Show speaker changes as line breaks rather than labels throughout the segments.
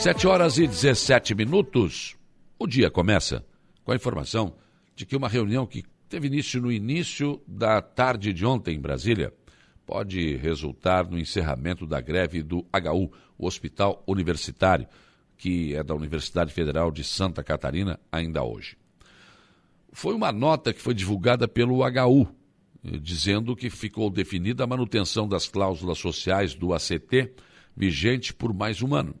7 horas e 17 minutos. O dia começa com a informação de que uma reunião que teve início no início da tarde de ontem em Brasília pode resultar no encerramento da greve do HU, o Hospital Universitário, que é da Universidade Federal de Santa Catarina, ainda hoje. Foi uma nota que foi divulgada pelo HU, dizendo que ficou definida a manutenção das cláusulas sociais do ACT vigente por mais um ano.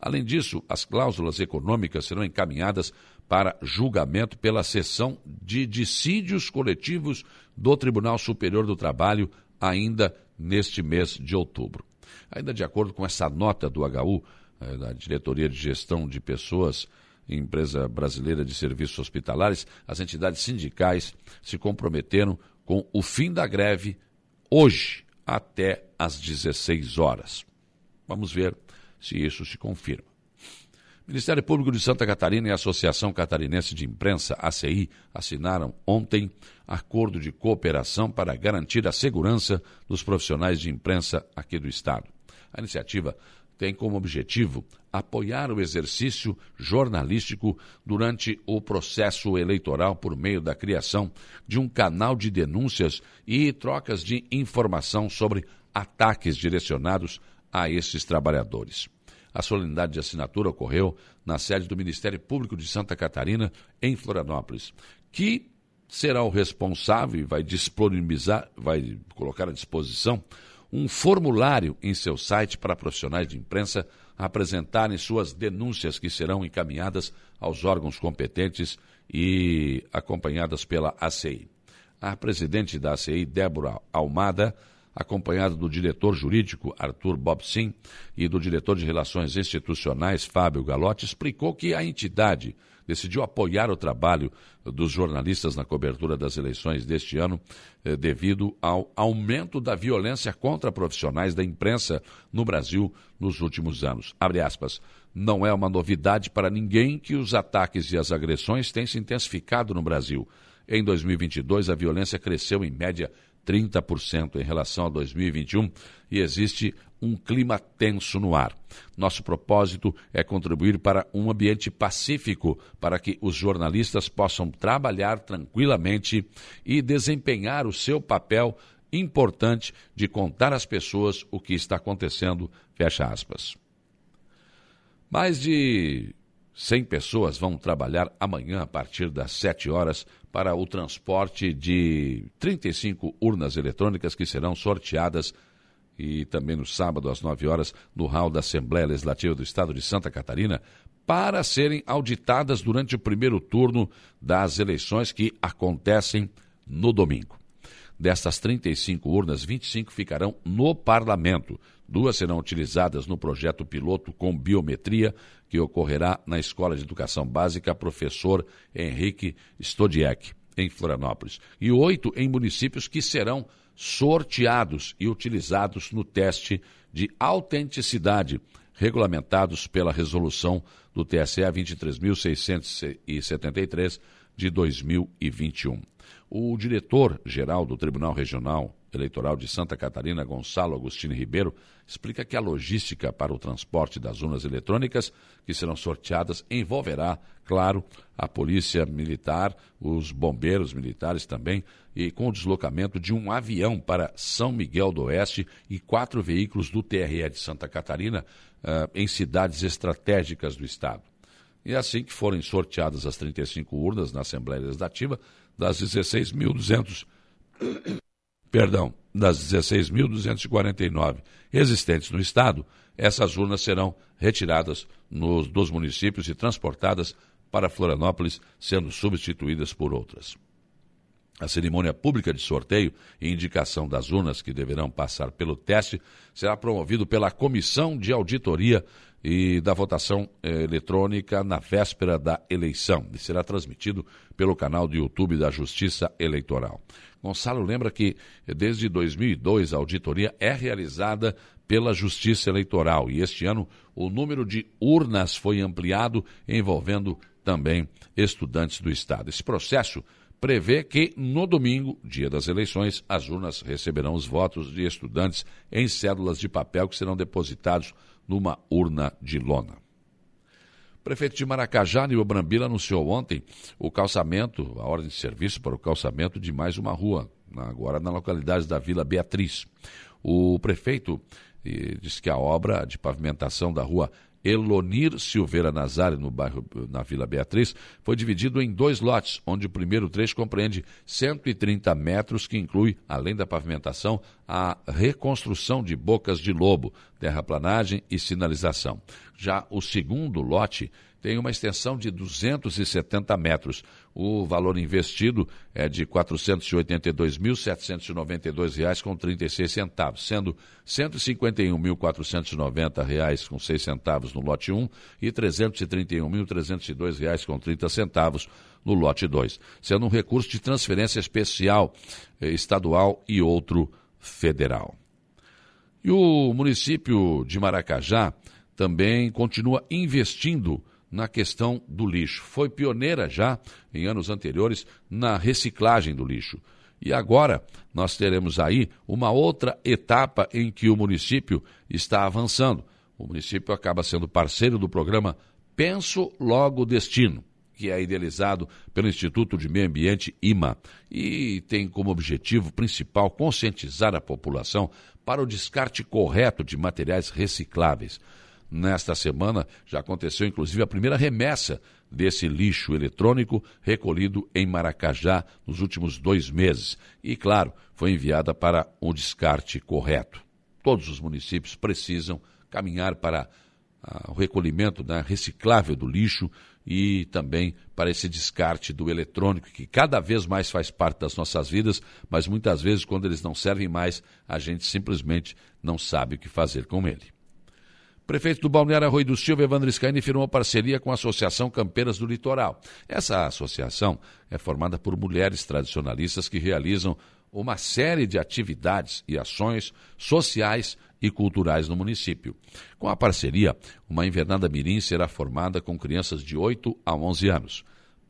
Além disso, as cláusulas econômicas serão encaminhadas para julgamento pela sessão de dissídios coletivos do Tribunal Superior do Trabalho ainda neste mês de outubro. Ainda de acordo com essa nota do HU, eh, da Diretoria de Gestão de Pessoas, Empresa Brasileira de Serviços Hospitalares, as entidades sindicais se comprometeram com o fim da greve hoje, até às 16 horas. Vamos ver se isso se confirma. Ministério Público de Santa Catarina e a Associação Catarinense de Imprensa, ACI, assinaram ontem acordo de cooperação para garantir a segurança dos profissionais de imprensa aqui do Estado. A iniciativa tem como objetivo apoiar o exercício jornalístico durante o processo eleitoral por meio da criação de um canal de denúncias e trocas de informação sobre ataques direcionados a esses trabalhadores. A solenidade de assinatura ocorreu na sede do Ministério Público de Santa Catarina, em Florianópolis, que será o responsável e vai disponibilizar, vai colocar à disposição um formulário em seu site para profissionais de imprensa apresentarem suas denúncias que serão encaminhadas aos órgãos competentes e acompanhadas pela ACI. A presidente da ACI, Débora Almada, acompanhado do diretor jurídico Arthur Bobsin e do diretor de Relações Institucionais Fábio Galotti, explicou que a entidade decidiu apoiar o trabalho dos jornalistas na cobertura das eleições deste ano eh, devido ao aumento da violência contra profissionais da imprensa no Brasil nos últimos anos. Aspas. Não é uma novidade para ninguém que os ataques e as agressões têm se intensificado no Brasil. Em 2022, a violência cresceu em média 30% em relação a 2021 e existe um clima tenso no ar. Nosso propósito é contribuir para um ambiente pacífico para que os jornalistas possam trabalhar tranquilamente e desempenhar o seu papel importante de contar às pessoas o que está acontecendo. Fecha aspas. Mais de 100 pessoas vão trabalhar amanhã a partir das 7 horas para o transporte de 35 urnas eletrônicas que serão sorteadas e também no sábado às 9 horas no hall da Assembleia Legislativa do Estado de Santa Catarina para serem auditadas durante o primeiro turno das eleições que acontecem no domingo. Destas 35 urnas, 25 ficarão no parlamento. Duas serão utilizadas no projeto piloto com biometria, que ocorrerá na Escola de Educação Básica Professor Henrique Stodiek, em Florianópolis. E oito em municípios que serão sorteados e utilizados no teste de autenticidade, regulamentados pela resolução do TSE 23.673 de 2021. O diretor-geral do Tribunal Regional Eleitoral de Santa Catarina, Gonçalo Agostinho Ribeiro, explica que a logística para o transporte das urnas eletrônicas que serão sorteadas envolverá, claro, a Polícia Militar, os bombeiros militares também, e com o deslocamento de um avião para São Miguel do Oeste e quatro veículos do TRE de Santa Catarina uh, em cidades estratégicas do Estado. E assim que forem sorteadas as 35 urnas na Assembleia Legislativa, das 16.200 perdão, das 16.249 existentes no estado, essas urnas serão retiradas nos, dos municípios e transportadas para Florianópolis, sendo substituídas por outras. A cerimônia pública de sorteio e indicação das urnas que deverão passar pelo teste será promovido pela Comissão de Auditoria e da votação eh, eletrônica na véspera da eleição e será transmitido pelo canal do YouTube da Justiça Eleitoral. Gonçalo lembra que desde 2002 a auditoria é realizada pela Justiça Eleitoral e este ano o número de urnas foi ampliado envolvendo também estudantes do estado. Esse processo prevê que no domingo, dia das eleições, as urnas receberão os votos de estudantes em cédulas de papel que serão depositados numa urna de lona. prefeito de Maracajá, Nil Brambila, anunciou ontem o calçamento, a ordem de serviço para o calçamento de mais uma rua, agora na localidade da Vila Beatriz. O prefeito eh, disse que a obra de pavimentação da rua Elonir Silveira Nazário, no bairro, na Vila Beatriz, foi dividido em dois lotes, onde o primeiro trecho compreende 130 metros, que inclui, além da pavimentação, a reconstrução de bocas de lobo, terraplanagem e sinalização. Já o segundo lote tem uma extensão de 270 metros. O valor investido é de R$ 482.792,36, com 36 centavos, sendo R$ 151.490,06 com 6 centavos no lote 1 e R$ 331.302,30 com 30 centavos no lote 2, sendo um recurso de transferência especial eh, estadual e outro federal. E o município de Maracajá também continua investindo na questão do lixo. Foi pioneira já, em anos anteriores, na reciclagem do lixo. E agora nós teremos aí uma outra etapa em que o município está avançando. O município acaba sendo parceiro do programa Penso Logo Destino, que é idealizado pelo Instituto de Meio Ambiente IMA e tem como objetivo principal conscientizar a população para o descarte correto de materiais recicláveis. Nesta semana já aconteceu inclusive a primeira remessa desse lixo eletrônico recolhido em Maracajá nos últimos dois meses. E, claro, foi enviada para o um descarte correto. Todos os municípios precisam caminhar para ah, o recolhimento né, reciclável do lixo e também para esse descarte do eletrônico, que cada vez mais faz parte das nossas vidas, mas muitas vezes, quando eles não servem mais, a gente simplesmente não sabe o que fazer com ele. Prefeito do Balneário Arroio do Silva, Evandro Scaini, firmou parceria com a Associação Campeiras do Litoral. Essa associação é formada por mulheres tradicionalistas que realizam uma série de atividades e ações sociais e culturais no município. Com a parceria, uma invernada mirim será formada com crianças de 8 a 11 anos.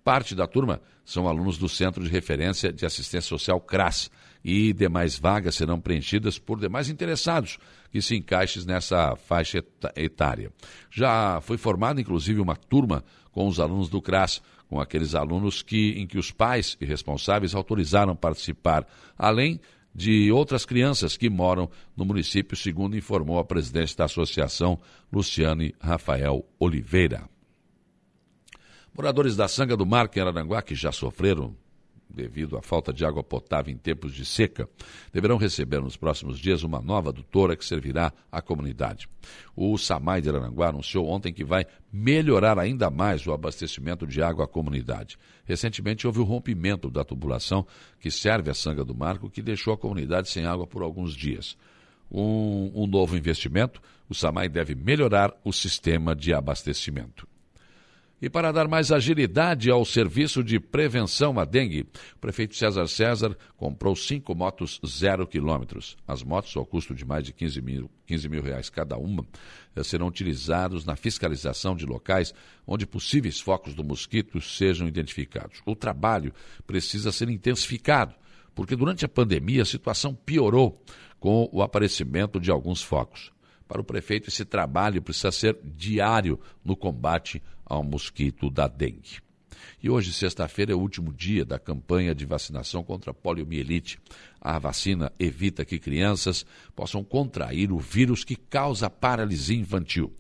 Parte da turma são alunos do Centro de Referência de Assistência Social CRAS e demais vagas serão preenchidas por demais interessados que se encaixem nessa faixa etária. Já foi formada, inclusive, uma turma com os alunos do CRAS, com aqueles alunos que, em que os pais e responsáveis autorizaram participar, além de outras crianças que moram no município, segundo informou a presidente da associação, Luciane Rafael Oliveira. Moradores da Sanga do Mar, em Araranguá, que já sofreram devido à falta de água potável em tempos de seca, deverão receber nos próximos dias uma nova adutora que servirá à comunidade. O SAMAI de Aranguá anunciou ontem que vai melhorar ainda mais o abastecimento de água à comunidade. Recentemente houve o rompimento da tubulação que serve a Sanga do Marco, que deixou a comunidade sem água por alguns dias. Um, um novo investimento, o SAMAI deve melhorar o sistema de abastecimento. E para dar mais agilidade ao serviço de prevenção à dengue, o prefeito César César comprou cinco motos zero quilômetros. As motos, ao custo de mais de 15 mil, 15 mil reais cada uma, eh, serão utilizadas na fiscalização de locais onde possíveis focos do mosquito sejam identificados. O trabalho precisa ser intensificado, porque durante a pandemia a situação piorou com o aparecimento de alguns focos. Para o prefeito, esse trabalho precisa ser diário no combate ao mosquito da dengue. E hoje, sexta-feira, é o último dia da campanha de vacinação contra a poliomielite. A vacina evita que crianças possam contrair o vírus que causa paralisia infantil.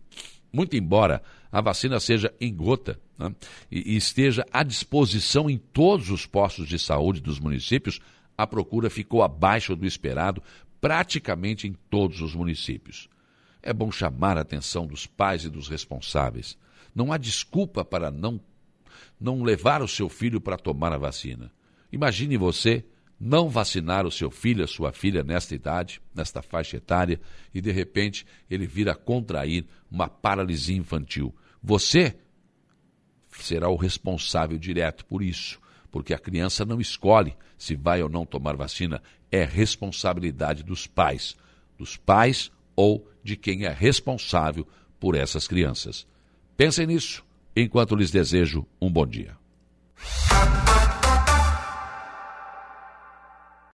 Muito embora a vacina seja em gota né, e, e esteja à disposição em todos os postos de saúde dos municípios, a procura ficou abaixo do esperado praticamente em todos os municípios. É bom chamar a atenção dos pais e dos responsáveis. Não há desculpa para não, não levar o seu filho para tomar a vacina. Imagine você não vacinar o seu filho, a sua filha nesta idade, nesta faixa etária, e de repente ele vir a contrair uma paralisia infantil. Você será o responsável direto por isso, porque a criança não escolhe se vai ou não tomar vacina, é responsabilidade dos pais, dos pais ou de quem é responsável por essas crianças. Pensem nisso enquanto lhes desejo um bom dia.